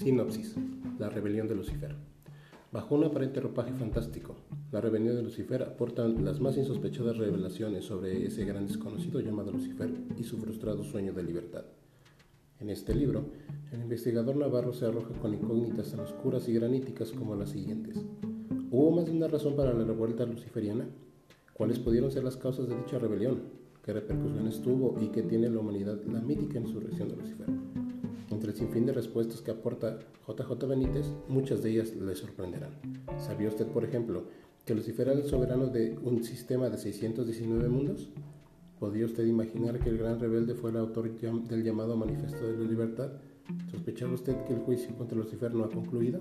Sinopsis. La rebelión de Lucifer. Bajo un aparente ropaje fantástico, la rebelión de Lucifer aporta las más insospechadas revelaciones sobre ese gran desconocido llamado Lucifer y su frustrado sueño de libertad. En este libro, el investigador Navarro se arroja con incógnitas tan oscuras y graníticas como las siguientes. ¿Hubo más de una razón para la revuelta luciferiana? ¿Cuáles pudieron ser las causas de dicha rebelión? ¿Qué repercusiones tuvo y qué tiene la humanidad la mítica insurrección de Lucifer? El sinfín de respuestas que aporta JJ Benítez, muchas de ellas le sorprenderán. ¿Sabía usted, por ejemplo, que Lucifer era el soberano de un sistema de 619 mundos? ¿Podía usted imaginar que el gran rebelde fue el autor del llamado Manifiesto de la Libertad? ¿Sospechaba usted que el juicio contra Lucifer no ha concluido?